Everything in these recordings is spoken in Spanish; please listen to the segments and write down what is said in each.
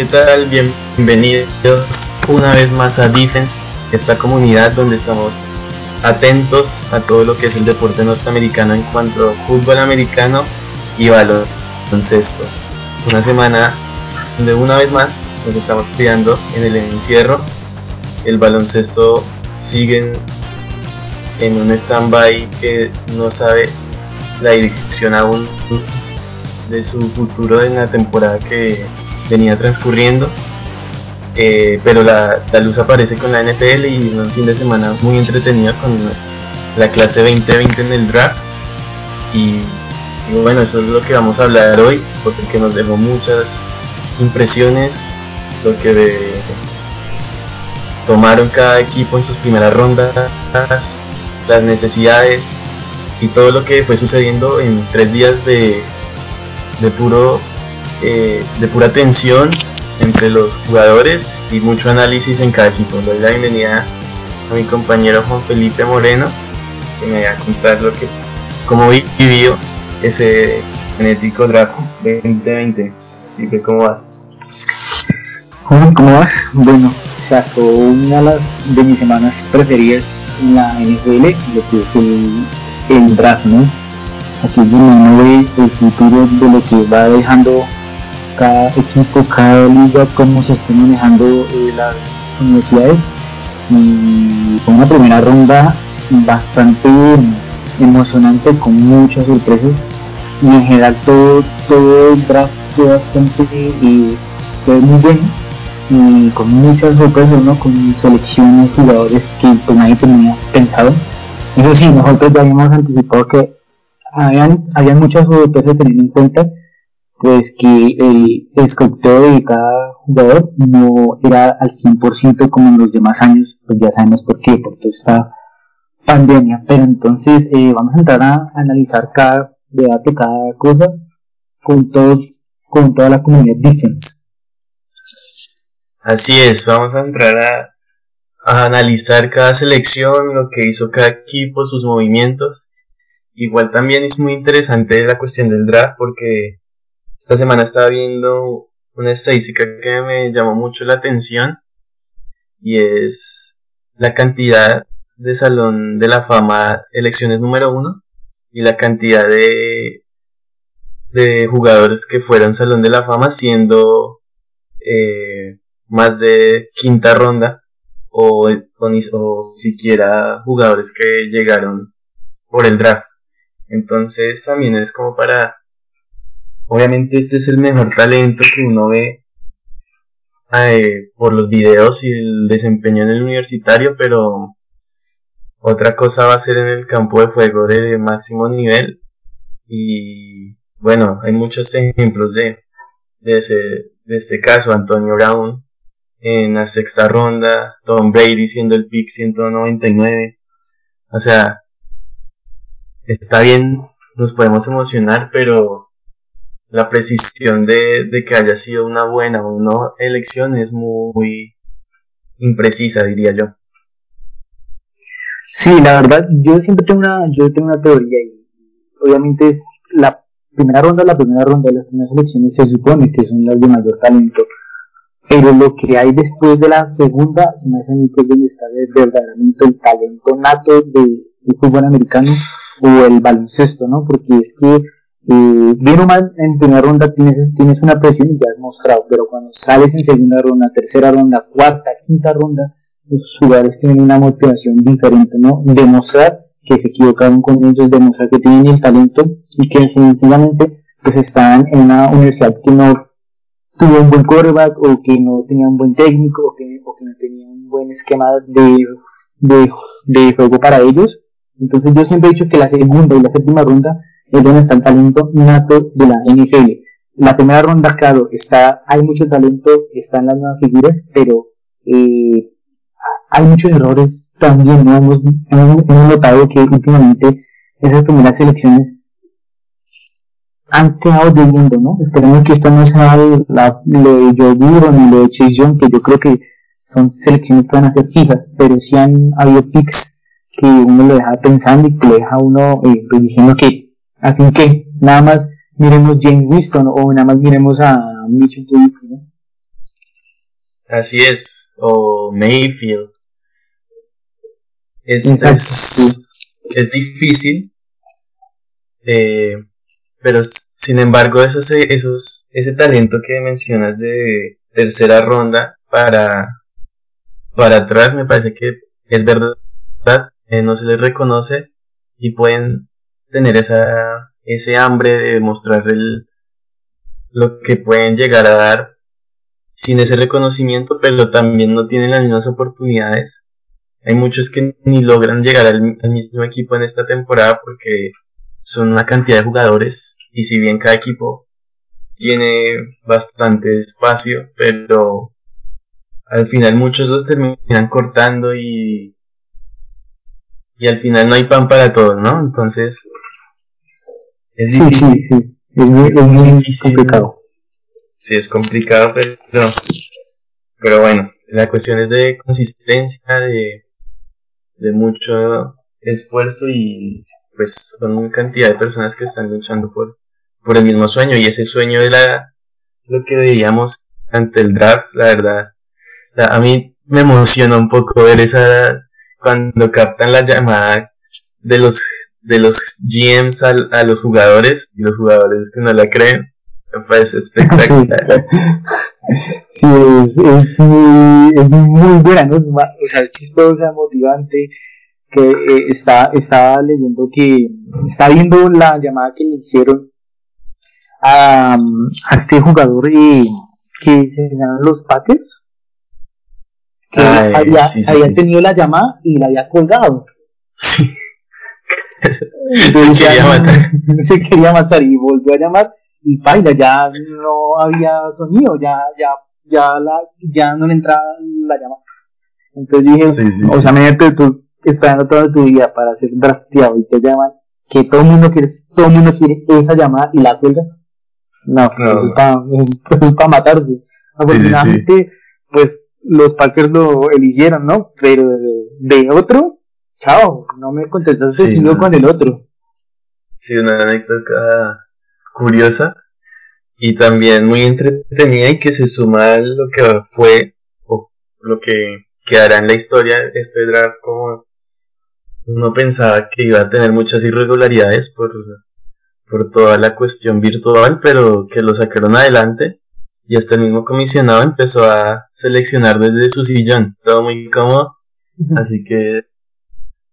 ¿Qué tal? Bienvenidos una vez más a Defense, esta comunidad donde estamos atentos a todo lo que es el deporte norteamericano en cuanto a fútbol americano y baloncesto. Una semana donde una vez más nos estamos cuidando en el encierro. El baloncesto sigue en un stand-by que no sabe la dirección aún de su futuro en la temporada que venía transcurriendo. Eh, pero la, luz aparece con la NFL y un fin de semana muy entretenido con la clase 2020 en el draft. Y, bueno, eso es lo que vamos a hablar hoy, porque nos dejó muchas impresiones, lo que tomaron cada equipo en sus primeras rondas, las necesidades y todo lo que fue sucediendo en tres días de, de puro eh, de pura tensión entre los jugadores y mucho análisis en cada equipo. Doy la bienvenida a mi compañero Juan Felipe Moreno, que me va a contar lo que, cómo vivió ese genético draft 2020. Felipe, ¿cómo vas? Juan, ¿cómo vas? Bueno, sacó una de, las, de mis semanas preferidas en la NFL, lo que es el, el draft, ¿no? Aquí uno ve el futuro de lo que va dejando cada equipo, cada liga, cómo se están manejando eh, las universidades. Y fue una primera ronda bastante emocionante con muchas sorpresas y en general todo, todo el draft fue bastante eh, fue muy bien y con muchas sorpresas ¿no? con selecciones jugadores que pues nadie tenía pensado eso sí nosotros ya habíamos anticipado que habían, habían muchas sorpresas teniendo en cuenta pues que el escultor de cada jugador no era al 100% como en los demás años, pues ya sabemos por qué, por toda esta pandemia, pero entonces eh, vamos a entrar a analizar cada debate, cada cosa con todos, con toda la comunidad defense. Así es, vamos a entrar a, a analizar cada selección, lo que hizo cada equipo, sus movimientos. Igual también es muy interesante la cuestión del draft porque esta semana estaba viendo una estadística que me llamó mucho la atención y es la cantidad de Salón de la Fama elecciones número uno y la cantidad de, de jugadores que fueron Salón de la Fama siendo eh, más de quinta ronda o, o siquiera jugadores que llegaron por el draft. Entonces también es como para Obviamente este es el mejor talento que uno ve eh, por los videos y el desempeño en el universitario, pero otra cosa va a ser en el campo de juego de máximo nivel. Y bueno, hay muchos ejemplos de, de, ese, de este caso, Antonio Brown en la sexta ronda, Tom Brady siendo el pick 199. O sea, está bien, nos podemos emocionar, pero la precisión de, que haya sido una buena o no elección es muy imprecisa, diría yo. Sí, la verdad, yo siempre tengo una, yo tengo una teoría y obviamente es la primera ronda, la primera ronda de las primeras elecciones se supone que son las de mayor talento, pero lo que hay después de la segunda se me hace a mí que es donde está verdaderamente el talento nato del fútbol americano o el baloncesto, ¿no? Porque es que eh, bien o mal, en primera ronda tienes, tienes una presión y ya has mostrado, pero cuando sales en segunda ronda, tercera ronda, cuarta, quinta ronda, los jugadores tienen una motivación diferente, ¿no? Demostrar que se equivocaron con ellos, demostrar que tienen el talento y que sencillamente pues están en una universidad que no tuvo un buen quarterback o que no tenía un buen técnico o que, o que no tenía un buen esquema de, de, de juego para ellos. Entonces yo siempre he dicho que la segunda y la séptima ronda es donde está el talento nato de la NFL. La primera ronda, claro, está, hay mucho talento, están las nuevas figuras, pero eh, hay muchos errores también, ¿no? hemos, hemos, notado que últimamente esas primeras selecciones han quedado debiendo, ¿no? Esperemos que esta no sea la, lo de Joe ni lo de Chase Young, que yo creo que son selecciones que van a ser fijas, pero sí han habido picks que uno lo deja pensando y que le deja uno eh, pues diciendo que Así que nada más miremos James Winston o nada más miremos a Mitchell Trubisky, ¿no? Así es, o Mayfield. Es, es, difícil, eh, pero sin embargo esos, esos, ese talento que mencionas de tercera ronda para, para atrás me parece que es verdad, eh, no se les reconoce y pueden tener esa, ese hambre de mostrar el, lo que pueden llegar a dar sin ese reconocimiento, pero también no tienen las mismas oportunidades. Hay muchos que ni logran llegar al, mismo equipo en esta temporada porque son una cantidad de jugadores y si bien cada equipo tiene bastante espacio, pero al final muchos los terminan cortando y y al final no hay pan para todos, ¿no? Entonces es difícil. Sí, sí, sí. Es muy, es muy complicado sí es complicado, pero, pero bueno, la cuestión es de consistencia, de, de mucho esfuerzo y pues son una cantidad de personas que están luchando por, por el mismo sueño y ese sueño era lo que veíamos ante el draft, la verdad. a mí me emociona un poco ver esa cuando captan la llamada de los de los GMs a, a los jugadores y los jugadores que no la creen me parece espectacular. Sí, es, es, muy, es muy buena, ¿no? Es, o sea, es chistosa, motivante. Que eh, está, estaba leyendo que está viendo la llamada que le hicieron a, a este jugador y, que se llaman los Packers. Que había, había tenido la llamada y la había colgado. Sí. se quería matar. Se quería matar y volvió a llamar y baila, ya no había sonido, ya, ya, ya, la, ya no le entraba la llamada. Entonces dije, o sea, imagínate tú esperando toda tu vida para ser drafteado y te llaman, que todo el mundo quiere, todo el mundo quiere esa llamada y la cuelgas. No, Eso, es para, es para matarse. Afortunadamente, pues los Packers lo eligieron, ¿no? Pero de otro, chao, no me contestaste sino con el otro. Sí, una anécdota curiosa y también muy entretenida y que se suma a lo que fue o lo que quedará en la historia este draft como uno pensaba que iba a tener muchas irregularidades por, por toda la cuestión virtual pero que lo sacaron adelante y hasta el mismo comisionado empezó a seleccionar desde su sillón. Todo muy cómodo así que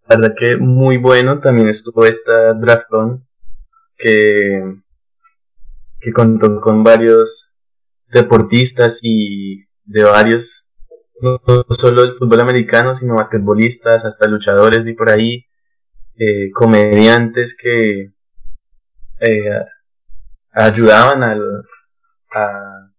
la verdad que muy bueno también estuvo esta draftón que que contó con varios deportistas y de varios, no, solo el fútbol americano, sino basquetbolistas, hasta luchadores y por ahí, eh, comediantes que eh, ayudaban al, a,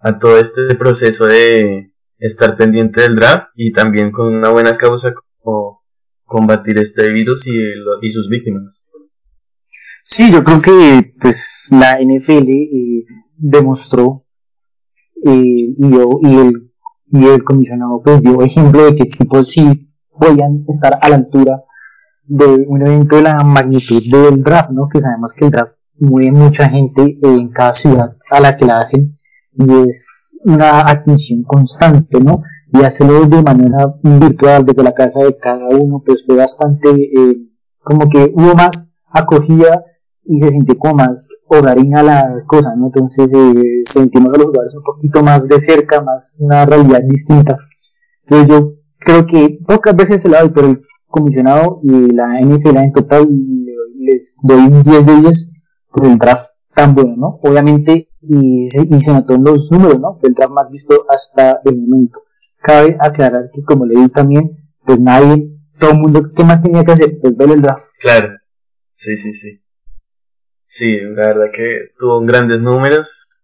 a todo este proceso de estar pendiente del draft y también con una buena causa como combatir este virus y, y sus víctimas. Sí, yo creo que pues la NFL eh, demostró eh, y, yo, y, el, comisionado pues dio ejemplo de que sí, pues sí podían estar a la altura de un evento de la magnitud del draft, ¿no? Que sabemos que el draft mueve mucha gente en cada ciudad a la que la hacen y es una atención constante, ¿no? Y hacerlo de manera virtual desde la casa de cada uno, pues fue bastante, eh, como que hubo más acogida y se sintió como más hogarín a la cosa, ¿no? Entonces eh, sentimos a los jugadores un poquito más de cerca, más una realidad distinta. Entonces yo creo que pocas veces se la doy, pero el comisionado y la NFL en total les doy un 10 de 10 por el draft tan bueno, ¿no? Obviamente, y se, y se notó en los números, ¿no? Fue el draft más visto hasta el momento. Cabe aclarar que, como le di también, pues nadie, todo el mundo, ¿qué más tenía que hacer? Pues ver el draft. Claro, sí, sí, sí. Sí, la verdad que tuvo grandes números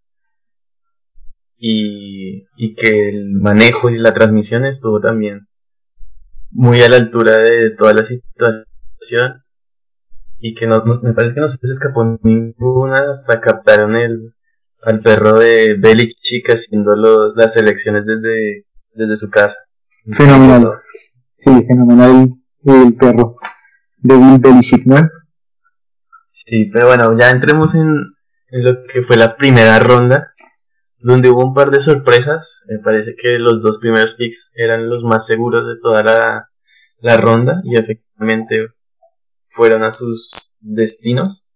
y, y que el manejo y la transmisión estuvo también muy a la altura de toda la situación y que no, me parece que no se escapó ninguna hasta captaron el al perro de Belichick haciendo los, las elecciones desde, desde su casa. Fenomenal. Sí, fenomenal el perro de Bill Belichick, ¿no? Sí, pero bueno, ya entremos en, lo que fue la primera ronda, donde hubo un par de sorpresas. Me parece que los dos primeros picks eran los más seguros de toda la, la ronda y efectivamente fueron a sus destinos.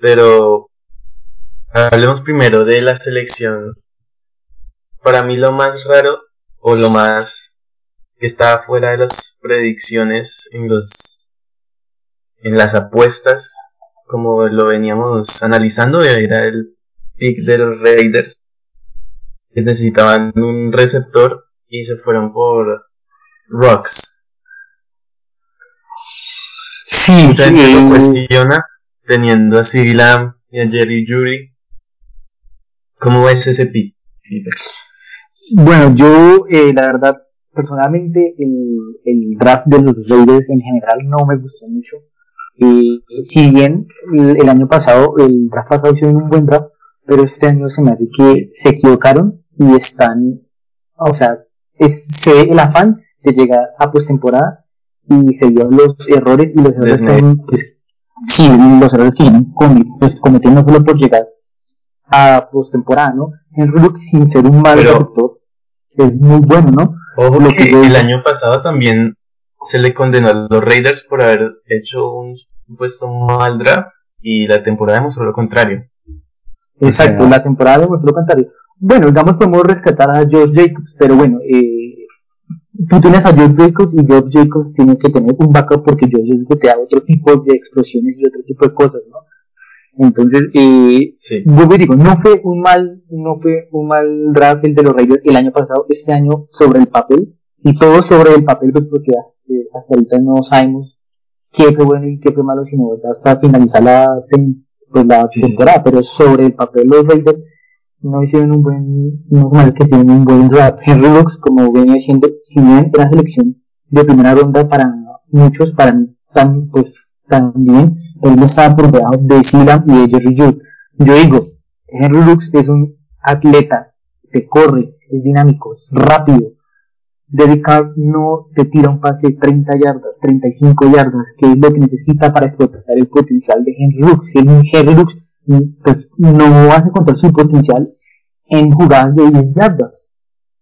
Pero hablemos primero de la selección. Para mí lo más raro o lo más que estaba fuera de las predicciones en los en las apuestas como lo veníamos analizando era el pick de los Raiders que necesitaban un receptor y se fueron por Rocks sí mucha gente lo cuestiona teniendo a Lamb y a Jerry Jury ¿cómo ves ese pick? Bueno yo eh, la verdad personalmente el, draft de los Raiders en general no me gustó mucho. Eh, si bien el, año pasado, el draft pasado hicieron un buen draft, pero este año se me hace que se equivocaron y están, o sea, es el afán de llegar a postemporada y se vio los errores y los errores que, pues, sí, los errores que vienen pues, cometiendo solo por llegar a postemporada, ¿no? Henry Luke sin ser un mal receptor es muy bueno, ¿no? Ojo que, el año pasado también se le condenó a los Raiders por haber hecho un puesto mal draft y la temporada demostró lo contrario. Exacto, la temporada demostró lo contrario. Bueno, digamos podemos rescatar a Josh Jacobs, pero bueno, eh, tú tienes a Josh Jacobs y Josh Jacobs tiene que tener un backup porque Josh Jacobs te da otro tipo de explosiones y otro tipo de cosas, ¿no? Entonces, eh, sí. digo, no fue un mal, no fue un mal draft el de los Raiders el año pasado, este año sobre el papel, y todo sobre el papel, pues porque hasta, eh, ahorita no sabemos qué fue bueno y qué fue malo, sino hasta finalizar la, pues, la temporada, pero sobre el papel los Raiders no hicieron un buen, no mal que tienen un buen draft. Henry Lux, como venía siendo, si bien era selección de primera ronda para muchos, para mí, tan, pues, también, él estaba por debajo de Silam y de Jerry Jude. Yo digo, Henry Lux es un atleta, te corre, es dinámico, es rápido. Derek Carr no te tira un pase de 30 yardas, 35 yardas, que es lo que necesita para explotar el potencial de Henry Lux. Henry Lux pues, no hace contar su potencial en jugadas de 10 yardas.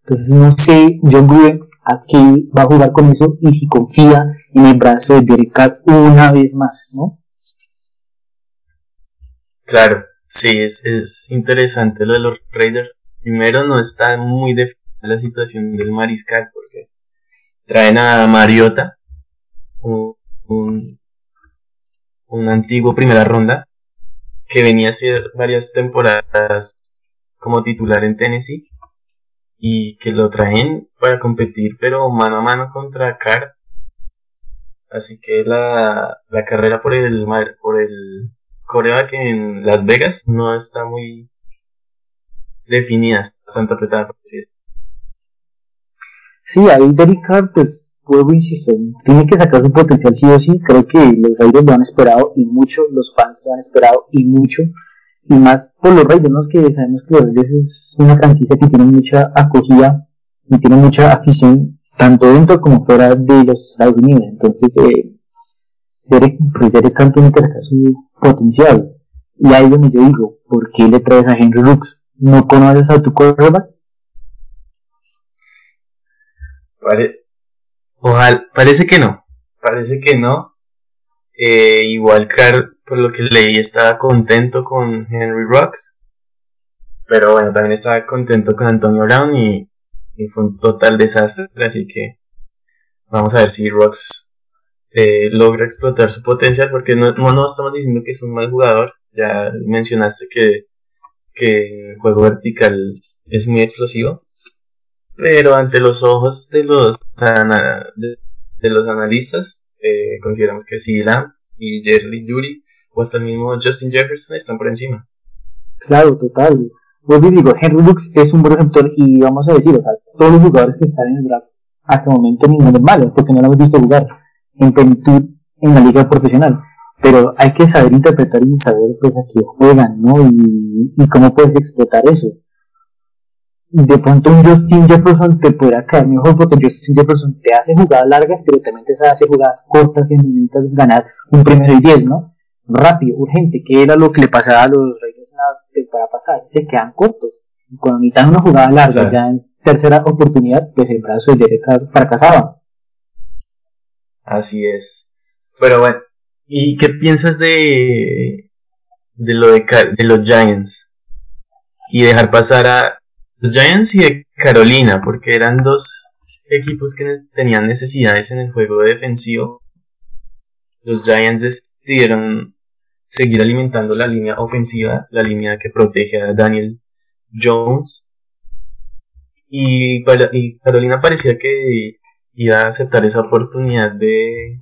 Entonces no sé, John Gruden a qué va a jugar con eso y si confía en el brazo de Derek Carr una vez más, ¿no? Claro, sí, es, es interesante lo de los Raiders. Primero no está muy definida la situación del mariscal porque traen a Mariota, un, un, antiguo primera ronda, que venía a ser varias temporadas como titular en Tennessee y que lo traen para competir pero mano a mano contra Carr así que la, la carrera por el por el coreback en Las Vegas no está muy definida, está apretada. Sí, ahí Derek Carr, pues, vuelvo insistir, tiene que sacar su potencial sí o sí. Creo que los Raiders lo han esperado y mucho, los fans lo han esperado y mucho. Y más por los Raiders, ¿no? que sabemos que los Raiders es una franquicia que tiene mucha acogida y tiene mucha afición, tanto dentro como fuera de los Estados Unidos. Entonces, eh, Derek, pues Derek Carr tiene que su potencial. Y ahí es donde yo digo, ¿por qué le traes a Henry Rooks? ¿No conoces a tu quarterback? Ojalá, parece que no, parece que no. Eh, igual Carr, por lo que leí, estaba contento con Henry Rocks. Pero bueno, también estaba contento con Antonio Brown y, fue un total desastre. Así que vamos a ver si Rocks eh, logra explotar su potencial, porque no, no, estamos diciendo que es un mal jugador, ya mencionaste que, que el juego vertical es muy explosivo, pero ante los ojos de los, de, los analistas, eh, consideramos que Sila y Jerry Judy o hasta el mismo Justin Jefferson están por encima. Claro, total. Pues digo, Henry Lux es un buen receptor y vamos a decir, o sea, todos los jugadores que están en el draft hasta el momento ninguno es malo, porque no lo hemos visto jugar en plenitud en la liga profesional. Pero hay que saber interpretar y saber pues a qué juegan, ¿no? Y, y cómo puedes explotar eso. De pronto un Justin Jefferson te podrá caer mejor porque Justin Jefferson te hace jugadas largas, pero también te hace jugadas cortas y necesitas ganar un primero y diez, ¿no? Rápido, urgente, que era lo que le pasaba a los Reyes la temporada pasada, se quedan cortos. Cuando necesitan una jugada larga, ya en tercera oportunidad, pues el brazo de Derek fracasaba. Así es. Pero bueno, ¿y qué piensas de, de lo de, de los Giants? Y dejar pasar a los Giants y de Carolina, porque eran dos equipos que tenían necesidades en el juego defensivo. Los Giants decidieron seguir alimentando la línea ofensiva, la línea que protege a Daniel Jones. Y, Carolina parecía que iba a aceptar esa oportunidad de,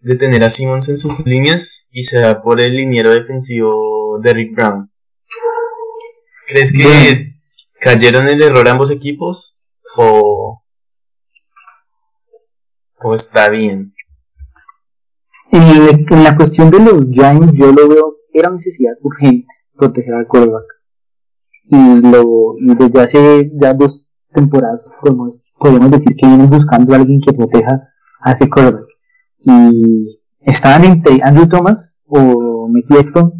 de tener a Simmons en sus líneas y se da por el liniero defensivo Derrick Brown. ¿Crees que cayeron en el error ambos equipos o, o está bien? En, la cuestión de los Giants, yo lo veo, era necesidad urgente proteger al quarterback. Y, lo, desde hace ya dos temporadas podemos, decir que vienen buscando a alguien que proteja a ese quarterback. Y estaban entre Andrew Thomas o Mickey Eckton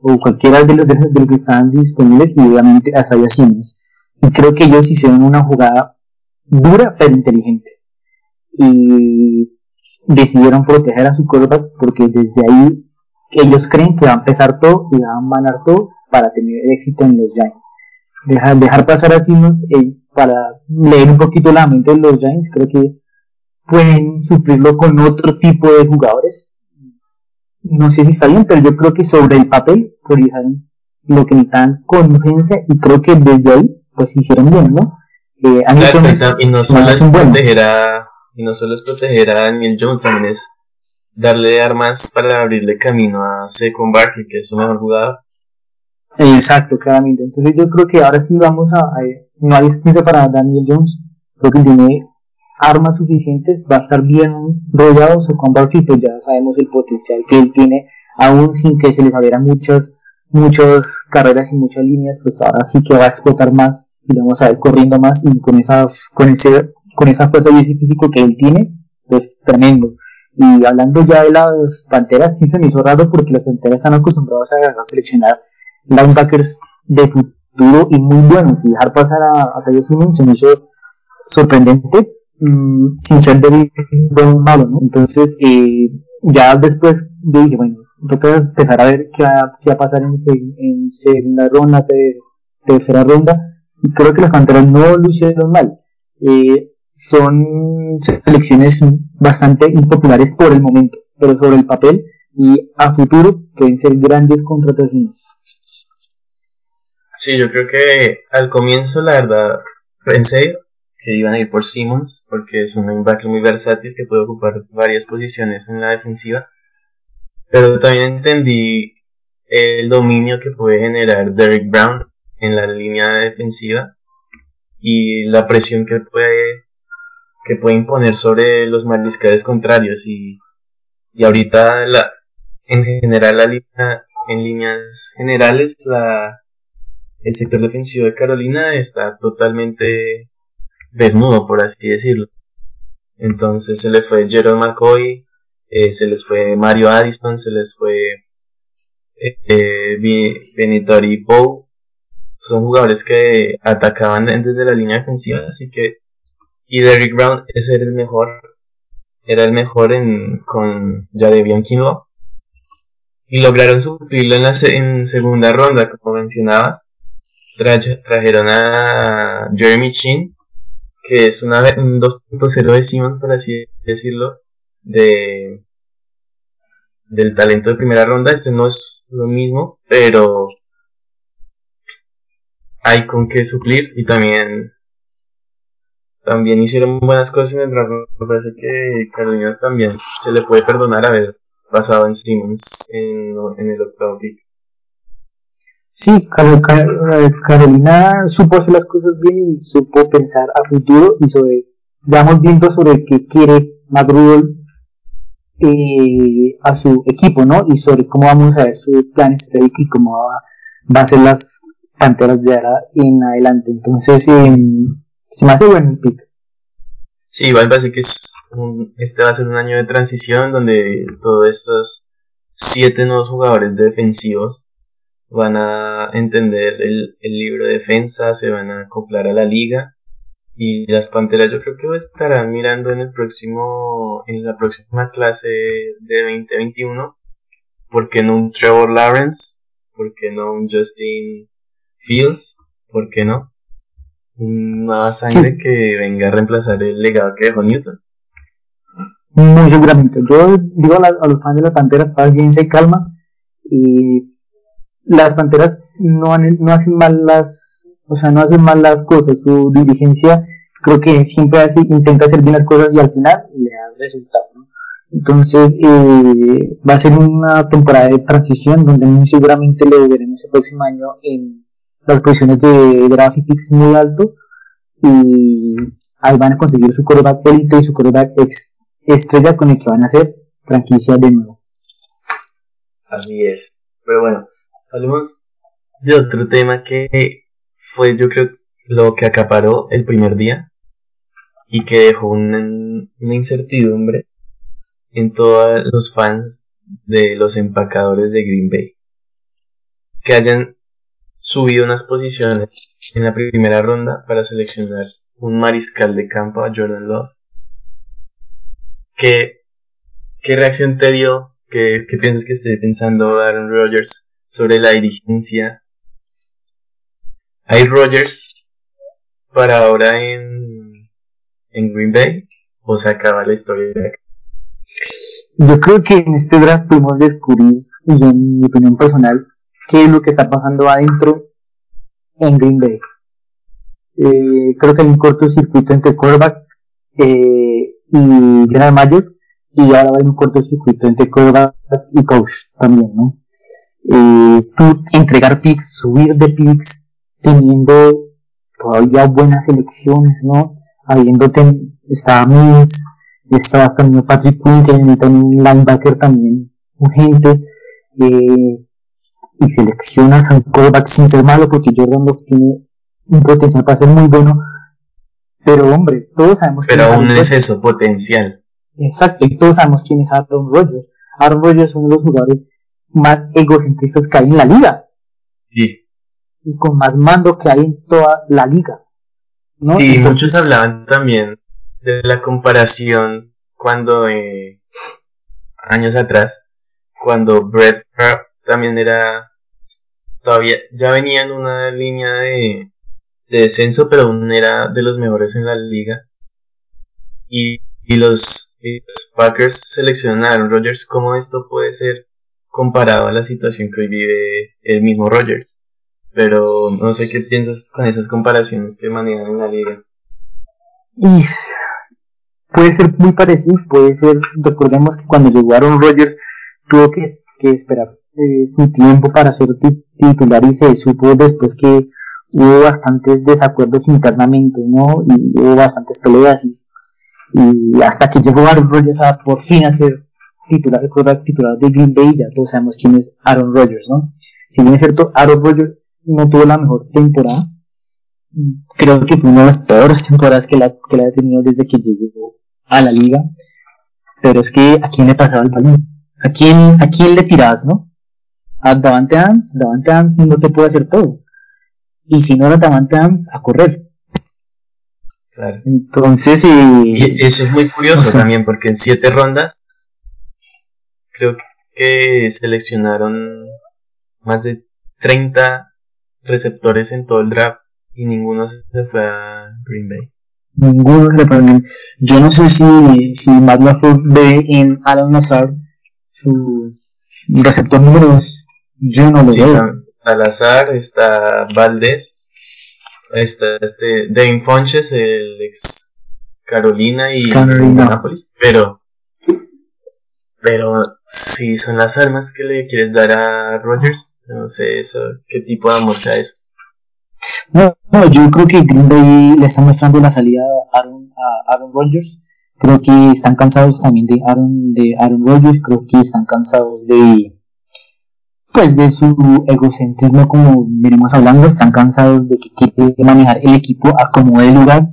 o cualquiera de los, de los que estaban disponibles y obviamente a Isaiah Simmons. Y creo que ellos hicieron una jugada dura pero inteligente. Y decidieron proteger a su quarterback porque desde ahí ellos creen que va a empezar todo y van a ganar todo para tener éxito en los Giants. Dejar, dejar pasar a Simmons eh, para leer un poquito la mente de los Giants, creo que pueden suplirlo con otro tipo de jugadores. No sé si está bien, pero yo creo que sobre el papel priorizaron lo que necesitan con urgencia y creo que desde ahí pues hicieron bien, ¿no? Eh, y no solo es proteger a y no solo es proteger a Daniel Jones, también es darle armas para abrirle camino a Second Barkley, que es su mejor jugador. Exacto, claramente. Entonces yo creo que ahora sí vamos a, no hay excusa para Daniel Jones, creo que tiene armas suficientes, va a estar bien rodeado con Barkley, pues ya sabemos el potencial que él tiene, aún sin que se le abrieran muchas, muchas carreras y muchas líneas, pues ahora sí que va a explotar más y vamos a ver corriendo más y con esa, con ese con esa fuerza y ese físico que él tiene, pues tremendo. Y hablando ya de las Panteras, sí se me hizo raro porque las Panteras están acostumbradas a, seleccionar linebackers de futuro y muy buenos. Y dejar pasar a, a Simmons se me hizo sorprendente, mm, sin ser de buen malo, ¿no? Entonces, eh, ya después dije, bueno, toca empezar a ver qué va, qué a pasar en, en segunda ronda, tercera ronda. Creo que las Panteras no lo hicieron mal. Eh, son selecciones bastante impopulares por el momento, pero sobre el papel y a futuro pueden ser grandes contrataciones. Sí, yo creo que al comienzo, la verdad, pensé que iban a ir por Simmons, porque es un linebacker muy versátil que puede ocupar varias posiciones en la defensiva. Pero también entendí el dominio que puede generar Derek Brown en la línea defensiva y la presión que puede que puede imponer sobre los mariscales contrarios y, y ahorita la, en general la línea, en líneas generales la, el sector defensivo de Carolina está totalmente desnudo por así decirlo. Entonces se le fue Jerome McCoy eh, se les fue Mario Addison se les fue eh, eh Benitori Poe son jugadores que atacaban desde la línea defensiva así que y Derrick Brown ese era el mejor era el mejor en con Jadevian Kinlaw y lograron suplirlo en la en segunda ronda como mencionabas trajeron a Jeremy Chin que es una un 2.0 de Simon por así decirlo de del talento de primera ronda este no es lo mismo pero hay con qué suplir y también también hicieron buenas cosas en el draft. Me parece que Carolina también se le puede perdonar haber pasado en Simmons en, el octavo pick. Sí, Carolina supo hacer las cosas bien y supo pensar a futuro y sobre, ya hemos visto sobre qué quiere McGruel eh, a su equipo, ¿no? Y sobre cómo vamos a ver su plan estratégico y cómo va, a ser las panteras de ahora en adelante. Entonces, eh, se me hace buen pick. Sí, igual parece que es este va a ser un año de transición donde todos estos siete nuevos jugadores defensivos van a entender el, el libro de defensa, se van a acoplar a la liga y las Panteras yo creo que estarán mirando en el próximo, en la próxima clase de 2021, ¿por qué no un Trevor Lawrence? ¿Por qué no un Justin Fields? ¿Por qué no? Una sangre que venga a reemplazar el legado que dejó Newton. Muy seguramente. Yo digo a, los fans de las Panteras, paciencia y calma. Y las Panteras no, no hacen mal las, o sea, no hacen mal las cosas. Su diligencia creo que siempre intenta hacer bien las cosas y al final le da resultado. Entonces eh, va a ser una temporada de transición donde muy seguramente lo veremos el próximo año en las posiciones de draft muy alto y ahí van a conseguir su coreback élite y su coreback estrella con el que van a hacer franquicia de nuevo. Así es. Pero bueno, hablemos de otro tema que fue yo creo lo que acaparó el primer día y que dejó una, una incertidumbre en todos los fans de los empacadores de Green Bay. Que hayan subido unas posiciones en la primera ronda para seleccionar un mariscal de campo a Jordan Love. ¿Qué, qué reacción te dio? ¿Qué, ¿Qué piensas que esté pensando Aaron Rodgers sobre la dirigencia? ¿Hay Rodgers para ahora en, en Green Bay? ¿O se acaba la historia? Yo creo que en este draft pudimos descubrir, y en mi opinión personal, qué es lo que está pasando adentro en Green Bay. Eh, creo que hay un cortocircuito entre quarterback eh, y general mayor y ahora hay un cortocircuito entre quarterback y coach también, ¿no? Eh, tú entregar picks, subir de picks, teniendo todavía buenas elecciones, ¿no? Habiendo está Mills, estaba también Patrick Quinn, que también un linebacker también urgente, eh, y seleccionas a un quarterback sin ser malo, porque Jordan Love tiene un potencial para ser muy bueno, pero hombre, todos sabemos pero aún es eso, potencial. Exacto, y todos sabemos quién es Aaron Rodgers. Aaron Rodgers es uno de los jugadores más egocentristas que hay en la liga. Sí. Y con más mando que hay en toda la liga. ¿no? Sí, muchos hablaban también de la comparación cuando eh, años atrás, cuando Brett también era todavía ya venía en una línea de, descenso, pero aún era de los mejores en la liga. Y, y, los, Packers seleccionaron Rodgers. ¿Cómo esto puede ser comparado a la situación que hoy vive el mismo Rodgers? Pero no sé qué piensas con esas comparaciones que manejan en la liga. Y puede ser muy parecido, puede ser, recordemos que cuando llegaron Rodgers tuvo que, esperar eh, su tiempo para ser titular y se supo después que hubo bastantes desacuerdos internamente, ¿no? Y hubo bastantes peleas y, y hasta que llegó Aaron Rodgers a por fin a ser titular, titular de Green Bay, ya todos sabemos quién es Aaron Rodgers, ¿no? Si bien es cierto, Aaron Rodgers no tuvo la mejor temporada, creo que fue una de las peores temporadas que la, que la ha tenido desde que llegó a la liga. Pero es que a quién le pasaba el balón, a quién, a quién le tirabas, ¿no? A Davante Adams, Davante Adams no te puede hacer todo. Y si no era Davante Adams, a correr. Claro. Entonces, y eso es muy curioso también, porque en siete rondas creo que seleccionaron más de 30 receptores en todo el draft y ninguno se fue a Green Bay. Ninguno Bay. Yo no sé si, si Matt ve en Alan Nazar su receptor número 2. Yo no lo veo. Al azar está Valdés, está este Dane Fonches, el ex Carolina y Nápoles, pero pero si son las armas que le quieres dar a Rogers, no sé eso, qué tipo de amor sea eso. No, no, yo creo que Green Bay le está mostrando la salida a Aaron, a Aaron Rodgers. Creo que están cansados también de Aaron, de Aaron Rodgers. Creo que están cansados de, pues, de su egocentrismo, como venimos hablando. Están cansados de que quiere manejar el equipo a como lugar.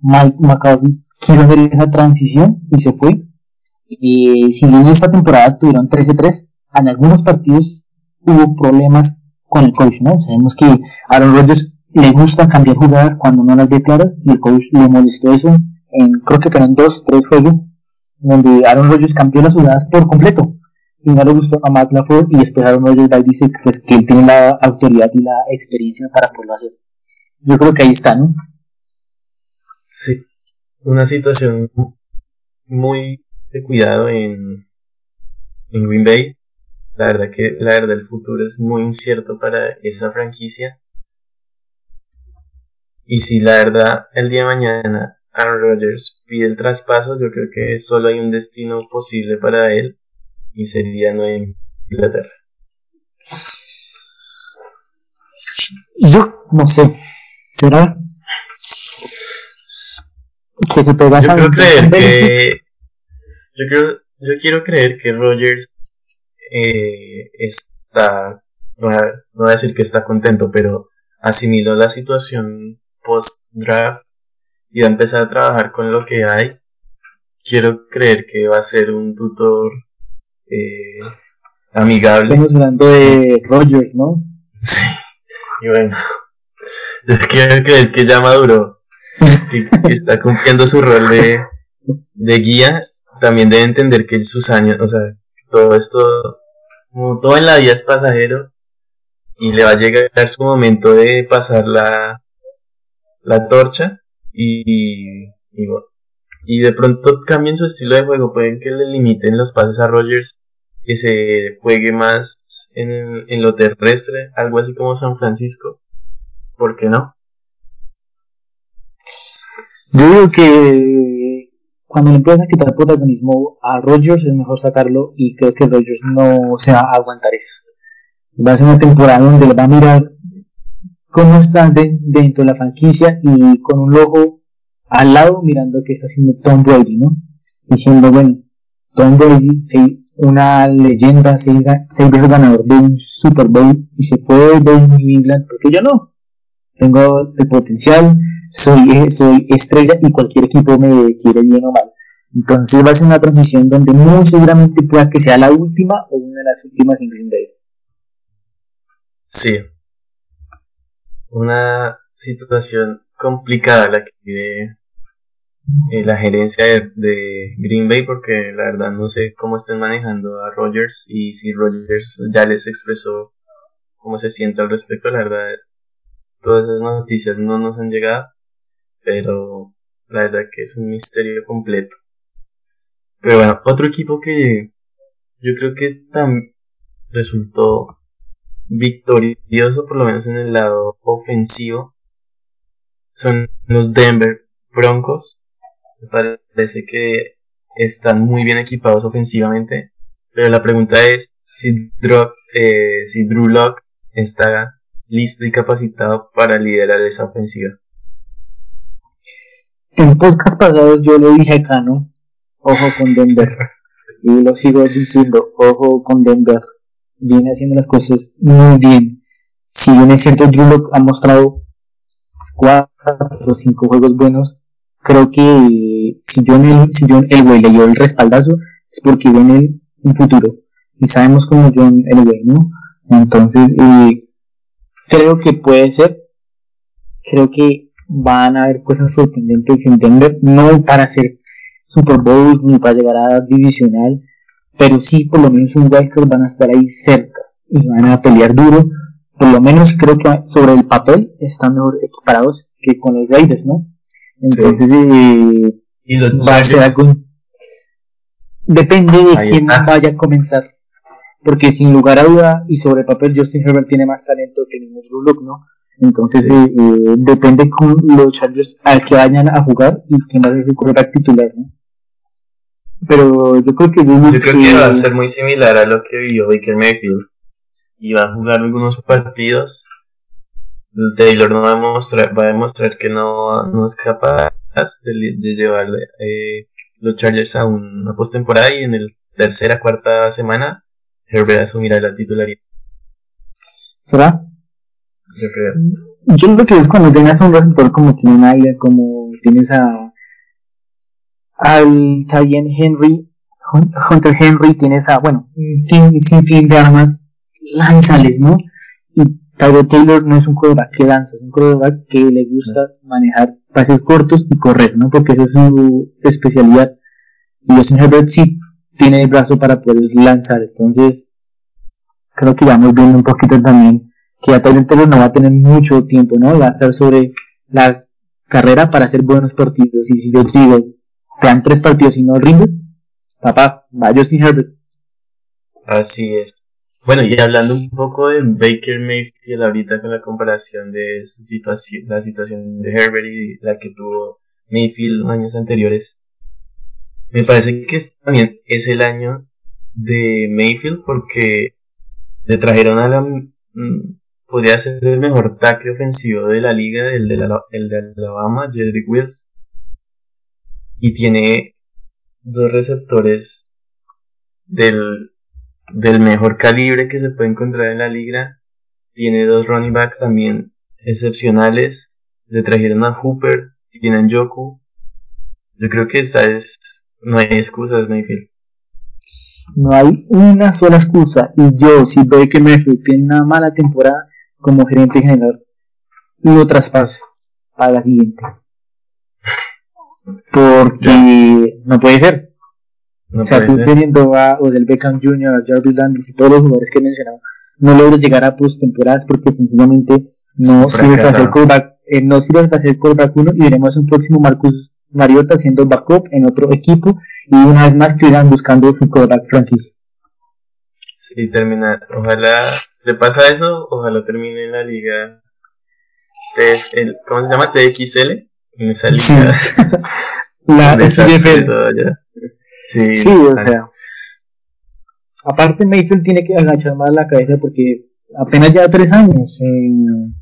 Mike McCarthy quiere hacer esa transición y se fue. Si bien esta temporada tuvieron 13-3, en algunos partidos hubo problemas con el coach, ¿no? Sabemos que Aaron Rodgers le gusta cambiar jugadas cuando no las ve claras y el coach le molestó eso en, creo que fueron dos, tres juegos donde Aaron Rodgers cambió las jugadas por completo y no le gustó a Matt LaFleur y después Aaron Rodgers dice pues, que él tiene la autoridad y la experiencia para poderlo hacer. Yo creo que ahí está, ¿no? Sí, una situación muy de cuidado en, en Green Bay. La verdad que la verdad el futuro es muy incierto para esa franquicia. Y si la verdad el día de mañana Aaron Rodgers pide el traspaso, yo creo que solo hay un destino posible para él y sería Nueva Inglaterra. Yo no sé, ¿será? Que se pega yo creo creer que yo creo yo quiero creer que Rodgers eh, está no voy a decir que está contento pero asimiló la situación post draft y va a empezar a trabajar con lo que hay, quiero creer que va a ser un tutor eh, amigable. Estamos hablando de Rogers, ¿no? Sí, y bueno, yo quiero creer que ya maduró, que, está cumpliendo su rol de, de guía, también debe entender que sus años, o sea, todo esto, como todo en la vida es pasajero, y le va a llegar su momento de pasar la, la torcha y, y, de pronto cambien su estilo de juego, pueden que le limiten los pases a Rogers, que se juegue más en, en lo terrestre, algo así como San Francisco, ¿por qué no? Yo digo que cuando le empiezan a quitar protagonismo a Rogers es mejor sacarlo y creo que Rogers no se va a aguantar eso. Va a ser una temporada donde le va a mirar cómo está dentro de la franquicia y con un ojo al lado mirando qué está haciendo Tom Brady, ¿no? Diciendo, bueno, Tom Brady, una leyenda, seis, veces ganador de un Super Bowl y se puede ver en England, porque yo no. Tengo el potencial, soy, soy estrella y cualquier equipo me quiere bien o mal. Entonces va a ser una transición donde muy seguramente pueda que sea la última o una de las últimas en Green Bay. Sí, una situación complicada la que tiene eh, la gerencia de, Green Bay porque la verdad no sé cómo estén manejando a Rogers y si Rogers ya les expresó cómo se siente al respecto, la verdad todas esas noticias no nos han llegado, pero la verdad que es un misterio completo. Pero bueno, otro equipo que yo creo que también resultó victorioso, por lo menos en el lado ofensivo, son los Denver Broncos. Me parece que están muy bien equipados ofensivamente, pero la pregunta es si Drew, eh, si Drew Locke está listo y capacitado para liderar esa ofensiva. En podcast pasados yo lo dije acá, ¿no? Ojo con Denver. Y lo sigo diciendo, ojo con Denver viene haciendo las cosas muy bien. Si bien es cierto, Drew ha mostrado cuatro o cinco juegos buenos, creo que si John, el, si John Elway le dio el respaldazo es porque viene un futuro. Y sabemos como John Elway, ¿no? Entonces, eh, creo que puede ser. Creo que van a haber cosas sorprendentes en Denver, no para ser Super Bowl ni para llegar a divisional, pero sí por lo menos un wildcard van a estar ahí cerca y van a pelear duro. Por lo menos creo que sobre el papel están mejor equiparados que con los Raiders, ¿no? Entonces eh, ¿Y va a ser algo... Depende de quién vaya a comenzar. Porque sin lugar a duda, y sobre papel, Justin Herbert tiene más talento que ningún Drew ¿no? Entonces eh, eh, depende con los Chargers al que vayan a jugar y quién va a ser el titular, ¿no? pero yo creo que yo creo que va a ser muy similar a lo que vivió Baker Mayfield y va a jugar algunos partidos Taylor no va a demostrar va a demostrar que no, no es capaz de, de llevar eh, los Chargers a una postemporada y en el tercera cuarta semana Herbert asumirá la titularidad ¿será? Yo creo yo creo que es cuando tengas un receptor como un Allen como tienes a al Tyen Henry, Hunter Henry tiene esa, bueno, sin, fin de armas, lánzales, ¿no? Y Tyler Taylor no es un quarterback que lanza, es un quarterback que le gusta manejar pases cortos y correr, ¿no? Porque esa es su especialidad. Y Justin Herbert sí tiene el brazo para poder lanzar. Entonces, creo que vamos viendo un poquito también que a Tyler Taylor no va a tener mucho tiempo, ¿no? Va a estar sobre la carrera para hacer buenos partidos. Y si yo digo, te dan tres partidos y no rindes, papá, va Justin Herbert. Así es. Bueno, y hablando un poco de Baker Mayfield ahorita con la comparación de su situación, la situación de Herbert y la que tuvo Mayfield años anteriores, me parece que también es el año de Mayfield porque le trajeron a la, podría ser el mejor tackle ofensivo de la liga, el de, la, el de Alabama, Jedrick Wills, y tiene dos receptores del del mejor calibre que se puede encontrar en la liga. Tiene dos running backs también excepcionales. Le trajeron a Hooper, tienen Joku. Yo creo que esta es. No hay excusas, Mayfield. No hay una sola excusa. Y yo, si Baker Mayfield tiene una mala temporada como gerente general, lo traspaso para la siguiente. Porque no puede ser o sea, tú teniendo a Odell Beckham Jr., a Jarvis Landis y todos los jugadores que he mencionado, no logras llegar a postemporadas porque sencillamente no sirve para hacer callback, eh, no sirve para hacer callback uno y veremos un próximo Marcus Mariota haciendo backup en otro equipo y una vez más que irán buscando su callback franquicia. Sí, terminar. Ojalá le pasa eso, ojalá termine en la liga. el, ¿Cómo se llama? TXL. En esa liga. Sí. la XFL. Sí, sí o sea. Aparte, Mayfield tiene que agachar más la cabeza porque apenas lleva tres años en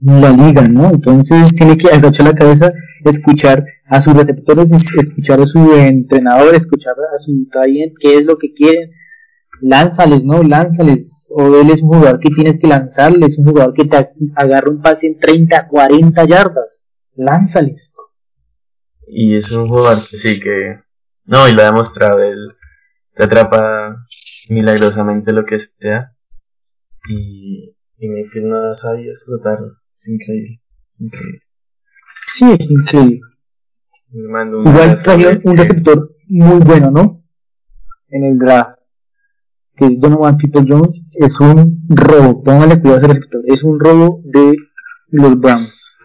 la liga, ¿no? Entonces tiene que agachar la cabeza, escuchar a sus receptores, escuchar a su entrenador, escuchar a su talent, qué es lo que quieren. Lánzales, ¿no? Lánzales. O él es un jugador que tienes que lanzarle, es un jugador que te agarra un pase en 30, 40 yardas. Lánzales. Y es un jugador que sí que no, y lo ha demostrado, él te atrapa milagrosamente lo que sea. Y, y Mayfield no sabía explotarlo. Es increíble. increíble. Sí, es increíble. Igual trae un receptor muy bueno, ¿no? En el draft. Que es Donovan People Jones. Es un robo. Póngale cuidado a ese receptor. Es un robo de los Browns.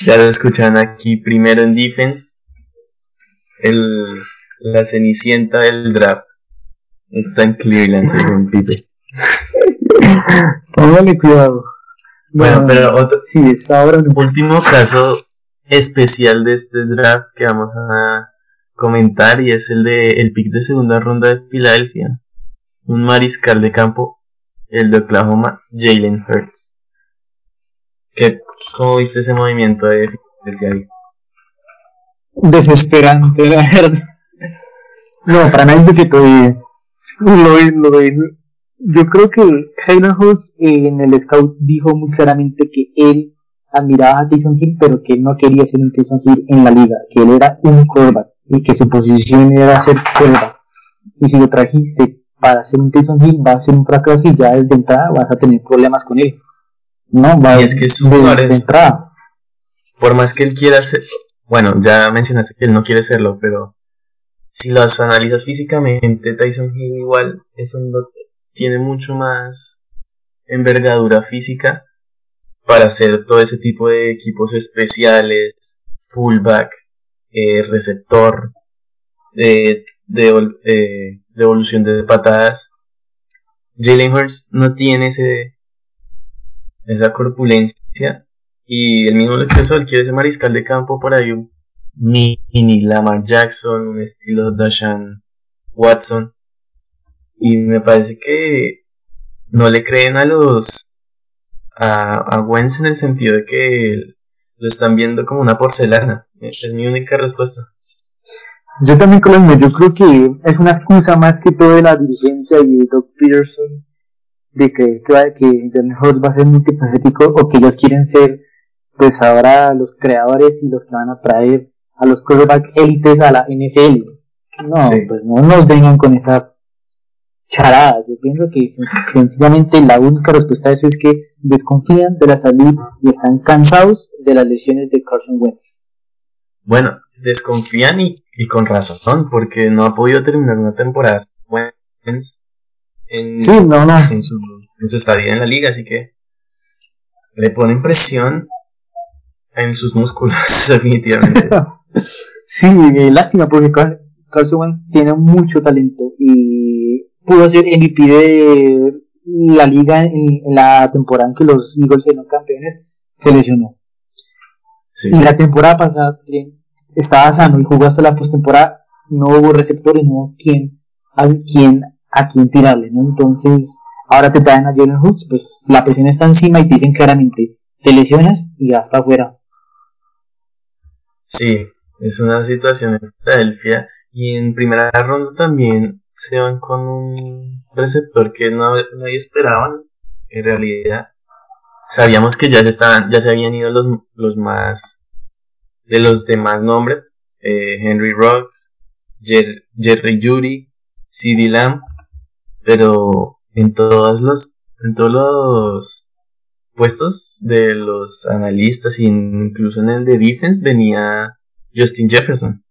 Ya lo escuchan aquí primero en defense el, la cenicienta del draft está en Cleveland, según Pipe. Póngale cuidado. Bueno, pero otro, sí, es ahora último caso especial de este draft que vamos a comentar y es el de el pick de segunda ronda de Filadelfia. Un mariscal de campo, el de Oklahoma, Jalen Hurts. ¿Qué, ¿Cómo viste ese movimiento de Filadelfia desesperante, la verdad. No, para nada es que todavía lo, lo, yo creo que Hayden Hurst en el scout dijo muy claramente que él admiraba a Tyson Hill, pero que no quería ser un Tyson Hill en la liga, que él era un quarterback y que su posición era ser quarterback. Y si lo trajiste para ser un Tyson Hill, va a ser un fracaso y ya desde entrada vas a tener problemas con él. No, va y es que su entrada. Por más que él quiera ser, bueno, ya mencionaste que él no quiere serlo, pero si las analizas físicamente, Tyson Hill igual es un tiene mucho más envergadura física para hacer todo ese tipo de equipos especiales, fullback, eh, receptor, de, de, evolución de patadas. Jalen Hurts no tiene ese, esa corpulencia y el mismo expresó, él quiere ser mariscal de campo por ahí, un mini Lamar Jackson, un estilo Dashan Watson. Y me parece que no le creen a los a, a Wentz en el sentido de que lo están viendo como una porcelana. Es mi única respuesta. Yo también con yo creo que es una excusa más que todo de la dirigencia y de Doug Peterson de que, que, que va a ser multifacético o que ellos quieren ser pues ahora los creadores y los que van a traer a los quarterback élites a la NFL. No, pues no nos vengan con esa charada. Yo pienso que sencillamente la única respuesta a eso es que desconfían de la salud y están cansados de las lesiones de Carson Wentz. Bueno, desconfían y, con razón, porque no ha podido terminar una temporada en, sí, no, no. en, su, en su estadía en la liga, así que le ponen presión en sus músculos, definitivamente. sí, lástima, porque Carson Wentz tiene mucho talento y pudo ser MVP de la liga en, la temporada en que los Eagles eran campeones, se lesionó. Y la temporada pasada estaba sano y jugó hasta la postemporada, no hubo receptores, no hubo quien, a quien, a quien tirarle, ¿no? Entonces, ahora te traen a Jalen Hurts, pues la presión está encima y te dicen claramente, te lesionas y vas para afuera. Sí, es una situación en Filadelfia y en primera ronda también se van con un receptor que no nadie esperaban en realidad sabíamos que ya se estaban ya se habían ido los, los más de los demás nombres eh, Henry Rocks Jerry Judy CD Lamb pero en todos los en todos los puestos de los analistas incluso en el de defense venía Justin Jefferson.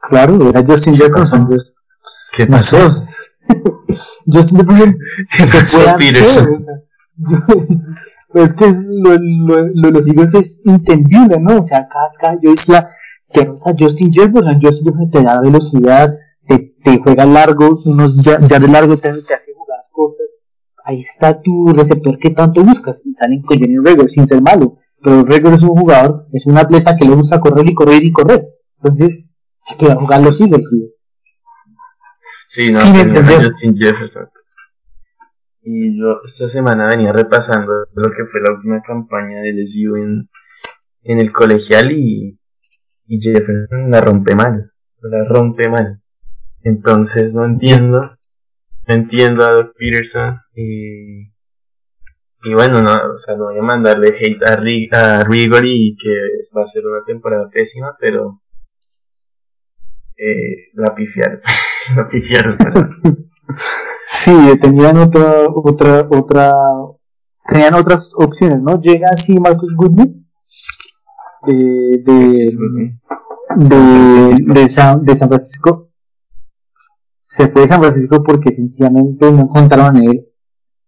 Claro era Justin Jefferson ¿Qué pasó? yo siempre ¿Qué pasó, Peterson? Pues que es, lo, lo, lo, lo es entendible, ¿no? O sea, acá, acá yo decía, que o Justin Jefferson, Justin Jefferson te da velocidad, te, te juega largo, unos ya, ya de largo te, te hace jugadas cortas. Ahí está tu receptor que tanto buscas. Y salen con Jenny Reger sin ser malo. Pero Reger es un jugador, es un atleta que le gusta correr y correr y correr. Entonces, hay que jugar los Eagles. ¿sí? Sí, no, Justin Jefferson. Y yo esta semana venía repasando lo que fue la última campaña de LSU en, en el colegial y, y Jefferson la rompe mal, la rompe mal. Entonces no entiendo, no entiendo a Doc Peterson y, y bueno, no, o sea, no voy a mandarle hate a, Rigori y que va a ser una temporada pésima, pero eh, la pifiaron. sí, tenían otra, otra, otra, tenían otras opciones, ¿no? Llega así Marcus Goodman de, de, San, de San Francisco. Se fue de San Francisco porque sencillamente no encontraron en él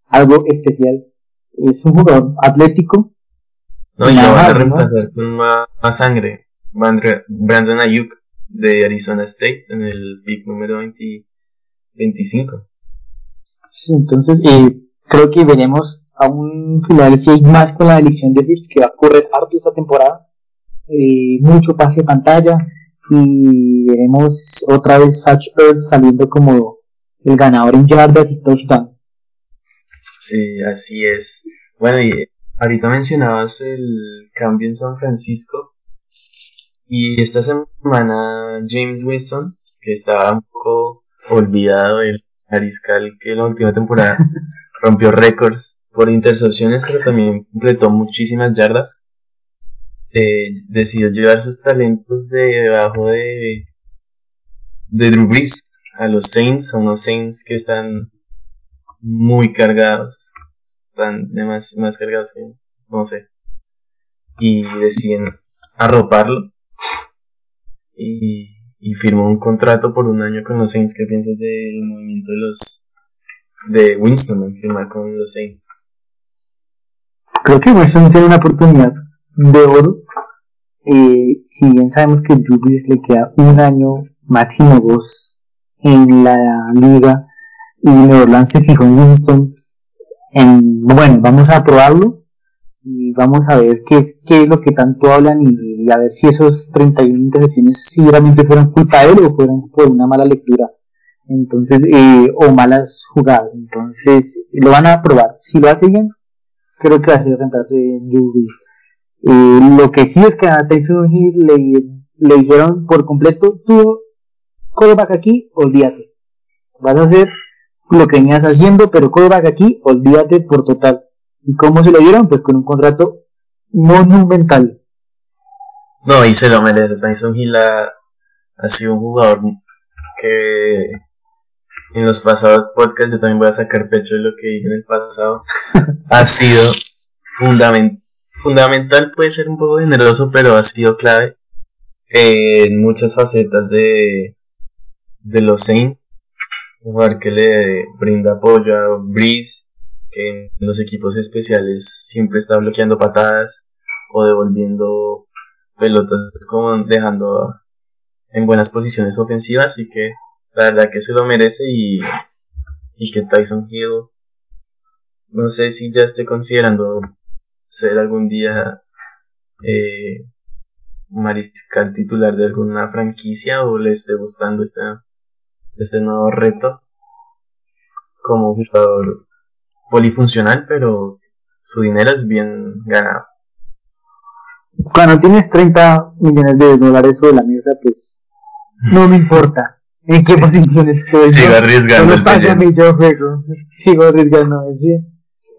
algo especial. Es un jugador atlético. No, y lo van a reemplazar con más, sangre. Brandon Ayuk de Arizona State en el pick número 25. Sí, entonces eh, creo que veremos a un Philadelphia y más con la elección de Bills que va a correr harto esta temporada. Eh, mucho pase de pantalla y veremos otra vez Satch Earth saliendo como el ganador en yardas y touchdowns. Sí, así es. Bueno, y ahorita mencionabas el cambio en San Francisco. Y esta semana James Winston, que estaba un poco olvidado, el mariscal que la última temporada rompió récords por intercepciones, pero también completó muchísimas yardas. Eh, decidió llevar sus talentos debajo de, de Drew Brees a los Saints, son los Saints que están muy cargados, están más, más cargados no sé, y deciden arroparlo y, y firmó un contrato por un año con los Saints. ¿Qué piensas del movimiento de los de Winston firmar con los Saints? Creo que Winston tiene una oportunidad de oro. Eh, si bien sabemos que Drew le queda un año, máximo dos, en la liga y New Orleans se fijó en Winston, en, bueno, vamos a probarlo y vamos a ver qué es, qué es lo que tanto hablan y, a ver si esos 31 intercepciones si realmente fueron culpa de él o fueron por una mala lectura entonces eh, o malas jugadas. Entonces lo van a probar. Si lo hace bien creo que va a ser reemplazo de Judy eh, lo que sí es que a Tyson Hill le, le dijeron por completo tú callback aquí olvídate. Vas a hacer lo que venías haciendo pero callback aquí olvídate por total ¿Y cómo se lo dieron? Pues con un contrato monumental. No, y se lo merece. Tyson Hill ha, sido un jugador que en los pasados podcasts, yo también voy a sacar pecho de lo que dije en el pasado, ha sido fundamental. Fundamental puede ser un poco generoso, pero ha sido clave en muchas facetas de, de los Saints. Un jugador que le brinda apoyo a Breeze, que en los equipos especiales siempre está bloqueando patadas o devolviendo pelotas, como dejando en buenas posiciones ofensivas y que la verdad que se lo merece y, y que Tyson Hill no sé si ya esté considerando ser algún día eh, mariscal titular de alguna franquicia o le esté gustando este, este nuevo reto como jugador polifuncional pero su dinero es bien ganado cuando tienes 30 millones de dólares sobre la mesa pues no me importa en qué posición estoy. Sigo arriesgando. el yo juego. Sigo arriesgando. ¿sí?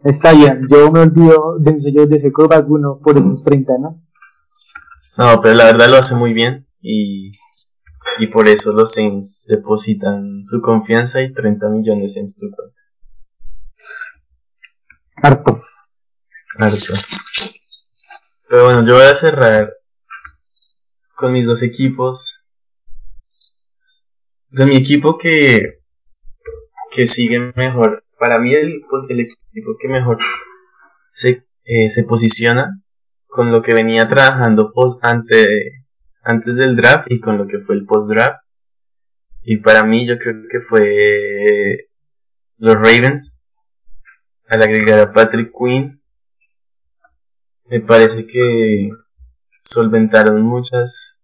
Está bien, yo me olvido de mis sellos de seco vacuno por esos 30, ¿no? No, pero la verdad lo hace muy bien y, y por eso los Saints depositan su confianza y 30 millones en su cuenta. Harto. Harto. Pero bueno, yo voy a cerrar con mis dos equipos de mi equipo que, que sigue mejor. Para mí el, pues, el equipo que mejor se, eh, se posiciona con lo que venía trabajando post, ante, antes del draft y con lo que fue el post draft. Y para mí yo creo que fue los Ravens al agregar a Patrick Quinn. Me parece que solventaron muchas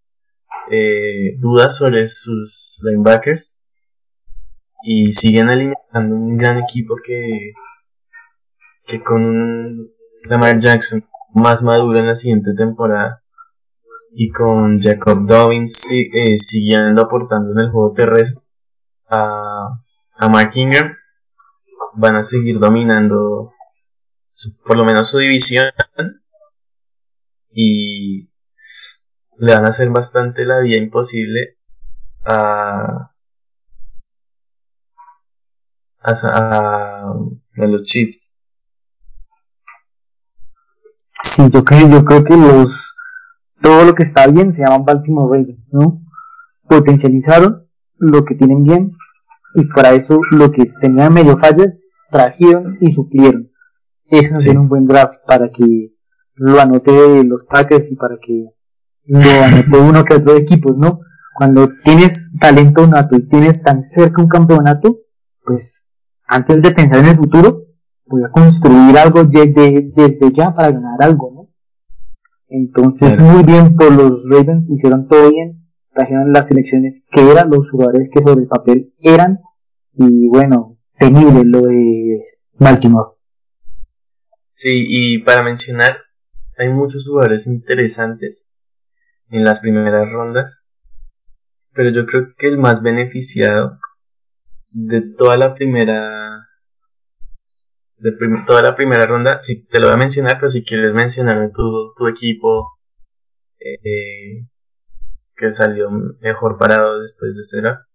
eh, dudas sobre sus linebackers y siguen alimentando un gran equipo que, que con un Lamar Jackson más maduro en la siguiente temporada y con Jacob Dobbins eh, siguiendo aportando en el juego terrestre a, a Mark Ingram van a seguir dominando por lo menos su división y le van a hacer bastante la vida imposible a, a, los Chiefs. Sí, yo creo, yo creo que los todo lo que está bien se llaman Baltimore Ravens, ¿no? Potencializaron lo que tienen bien y fuera eso lo que tenían medio fallas trajeron y suplieron. Eso es un buen draft para que lo anote los Packers y para que lo uno que otro equipo, ¿no? Cuando tienes talento nato y tienes tan cerca un campeonato, pues antes de pensar en el futuro, voy a construir algo desde, desde ya para ganar algo, ¿no? Entonces, muy bien por los Ravens, hicieron todo bien, trajeron las selecciones que eran, los jugadores que sobre el papel eran, y bueno, temible lo de Baltimore. Sí, y para mencionar, hay muchos jugadores interesantes en las primeras rondas. Pero yo creo que el más beneficiado de toda la primera de toda la primera ronda, si te lo voy a mencionar, pero si quieres mencionar tu, tu equipo eh, que salió mejor parado después de este.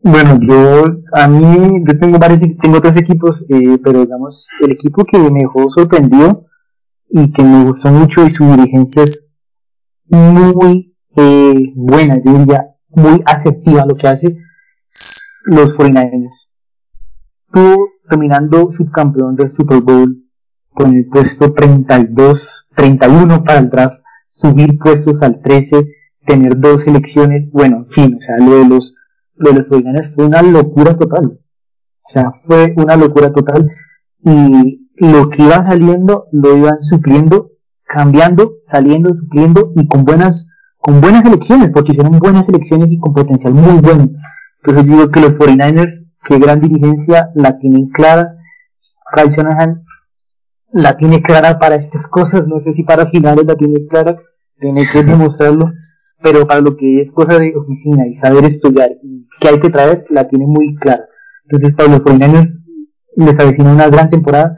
Bueno, yo a mí yo tengo varios tengo tres equipos, eh, pero digamos el equipo que me dejó sorprendido y que me gustó mucho y su dirigencia es muy eh, buena, yo diría, muy asertiva lo que hace los 49ers. Tú terminando subcampeón del Super Bowl con el puesto 32, 31 para el draft, subir puestos al 13, tener dos selecciones, bueno, en fin, o sea, lo de los, lo de los 49ers fue una locura total. O sea, fue una locura total y lo que iba saliendo lo iban supliendo cambiando, saliendo, supliendo y con buenas, con buenas elecciones, porque hicieron buenas elecciones y con potencial muy bueno. Entonces yo digo que los 49ers, que gran dirigencia, la tienen clara. Kyle Shanahan la tiene clara para estas cosas, no sé si para finales la tiene clara, tiene que demostrarlo, pero para lo que es cosa de oficina y saber estudiar y qué hay que traer, la tiene muy clara. Entonces para los 49ers les avecina una gran temporada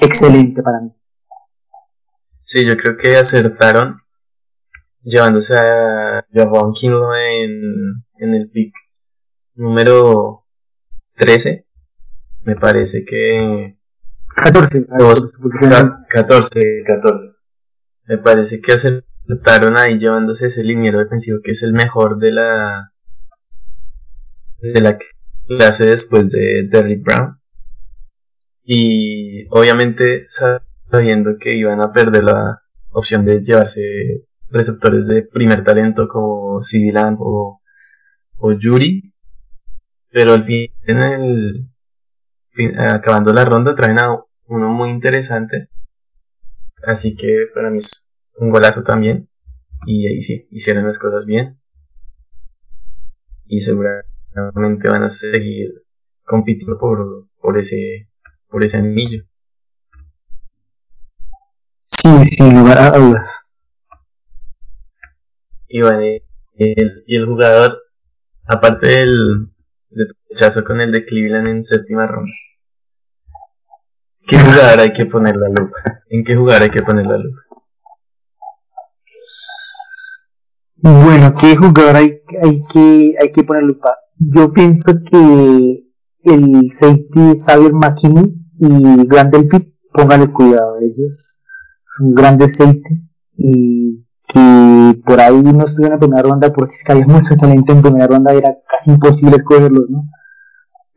excelente para mí. Sí, yo creo que acertaron llevándose a Javon Kinlo en, en el pick número 13, me parece que... 14, 14, 14. Me parece que aceptaron ahí llevándose ese liniero defensivo que es el mejor de la de la clase después de Derrick Brown. Y obviamente sabiendo que iban a perder la opción de llevarse receptores de primer talento como CD Lamb o, o Yuri, pero al fin, en el, acabando la ronda, traen a uno muy interesante. Así que para mí es un golazo también. Y ahí sí, hicieron las cosas bien. Y seguramente van a seguir compitiendo por, por ese por ese anillo. Sí, sin lugar a dudas. Y bueno, y el jugador, aparte del, de tu rechazo con el de Cleveland en séptima ronda. ¿Qué jugador hay que poner la lupa? ¿En qué jugador hay que poner la lupa? Bueno, ¿qué jugador hay, hay, que, hay que poner lupa? Yo pienso que el safety Xavier McKinney y Grandel Pitt, póngale cuidado, ellos son grandes safeties y que por ahí no estuvieron en primera ronda porque es que había mucho talento en primera ronda, era casi imposible escogerlos, ¿no?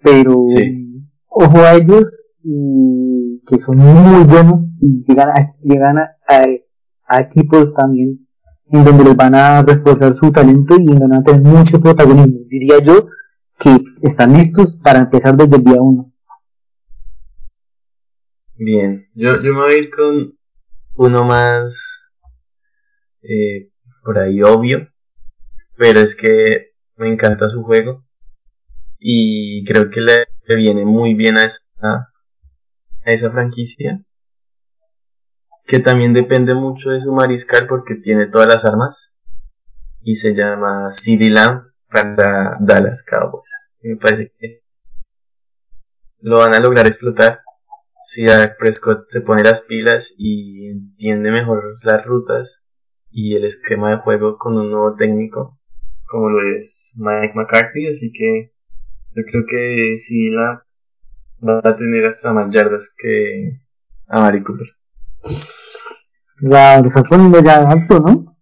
Pero ojo a ellos, y que son muy buenos y llegan a, llegan a, equipos también donde les van a reforzar su talento y van a tener mucho protagonismo. Diría yo que están listos para empezar desde el día uno. Bien, yo, yo me voy a ir con uno más eh, por ahí obvio, pero es que me encanta su juego y creo que le, viene muy bien a esa, a esa franquicia que también depende mucho de su mariscal porque tiene todas las armas y se llama CD Lamb para Dallas Cowboys. me parece que lo van a lograr explotar si a Prescott se pone las pilas y entiende mejor las rutas y el esquema de juego con un nuevo técnico como lo es Mike McCarthy, así que yo creo que sí la va a tener hasta más yardas que a Mari Cooper. Lo estás poniendo ya alto, ¿no?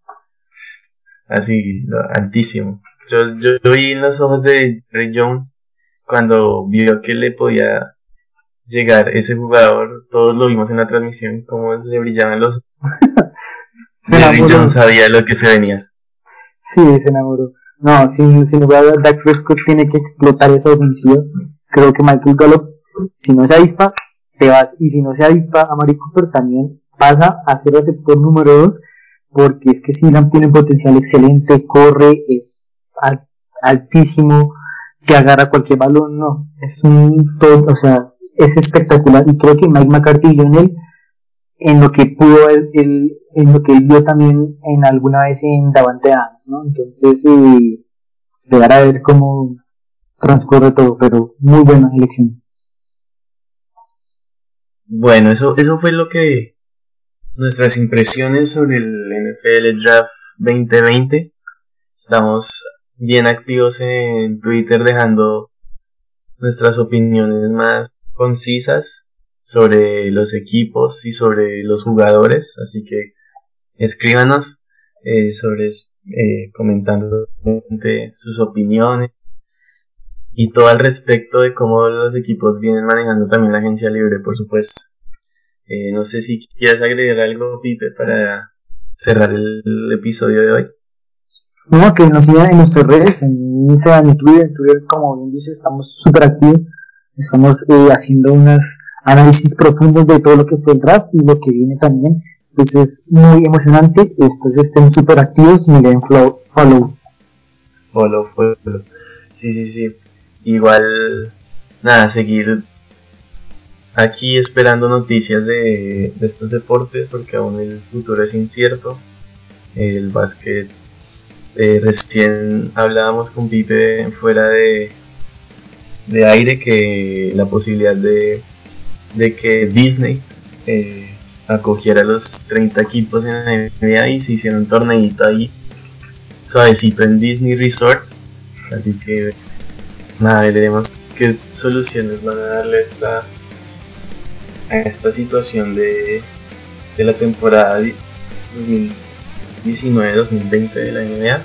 Así, altísimo. Yo, yo, vi en los ojos de Ray Jones cuando vio que le podía llegar ese jugador, todos lo vimos en la transmisión, como le brillaban los ojos. Jerry Jones sabía lo que se venía. Sí, se enamoró. No, sin, sin lugar a dudas, Dak Prescott tiene que explotar esa ofensiva. Creo que Michael Gallup, si no se avispa, te vas. Y si no se avispa, a Mari Cooper también pasa a ser receptor número 2, porque es que Silam tiene un potencial excelente, corre, es altísimo, que agarra cualquier balón, no, es un todo, o sea, es espectacular. Y creo que Mike McCarthy y en él, en lo que pudo él, en lo que él vio también en alguna vez en Davante Adams, ¿no? Entonces, eh, esperar a ver cómo transcurre todo, pero muy buena elección. Bueno, eso, eso fue lo que nuestras impresiones sobre el NFL Draft 2020. Estamos bien activos en Twitter dejando nuestras opiniones más concisas sobre los equipos y sobre los jugadores, así que escríbanos eh, sobre eh, comentando sus opiniones y todo al respecto de cómo los equipos vienen manejando también la agencia libre, por supuesto. Eh, no sé si quieres agregar algo, Pipe, para cerrar el, episodio de hoy. No, que nos sigan en nuestras redes, en Instagram y Twitter. Twitter, como bien dice, estamos súper activos. Estamos eh, haciendo unos análisis profundos de todo lo que fue el draft y lo que viene también. Entonces es muy emocionante. Entonces estén súper activos y me den follow. Follow, follow. Sí, sí, sí. Igual, nada, seguir aquí esperando noticias de, estos deportes porque aún el futuro es incierto. El básquet, eh, recién hablábamos con Pipe fuera de, de aire que la posibilidad de, de que Disney eh, acogiera los 30 equipos en la NBA y se hicieron un torneito ahí suavecito en Disney Resorts. Así que nada, veremos qué soluciones van a darle esta, a esta situación de, de la temporada 2019-2020 de la NBA.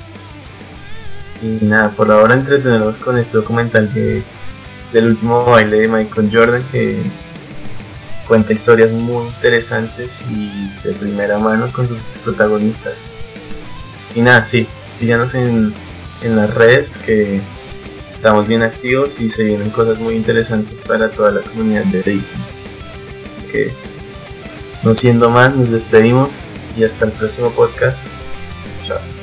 Y nada, por ahora entretenemos con este documental de, del último baile de Michael Jordan que cuenta historias muy interesantes y de primera mano con sus protagonistas. Y nada, sí, síganos en, en las redes que estamos bien activos y se vienen cosas muy interesantes para toda la comunidad de Daytons. Así que, no siendo más, nos despedimos y hasta el próximo podcast. Chao.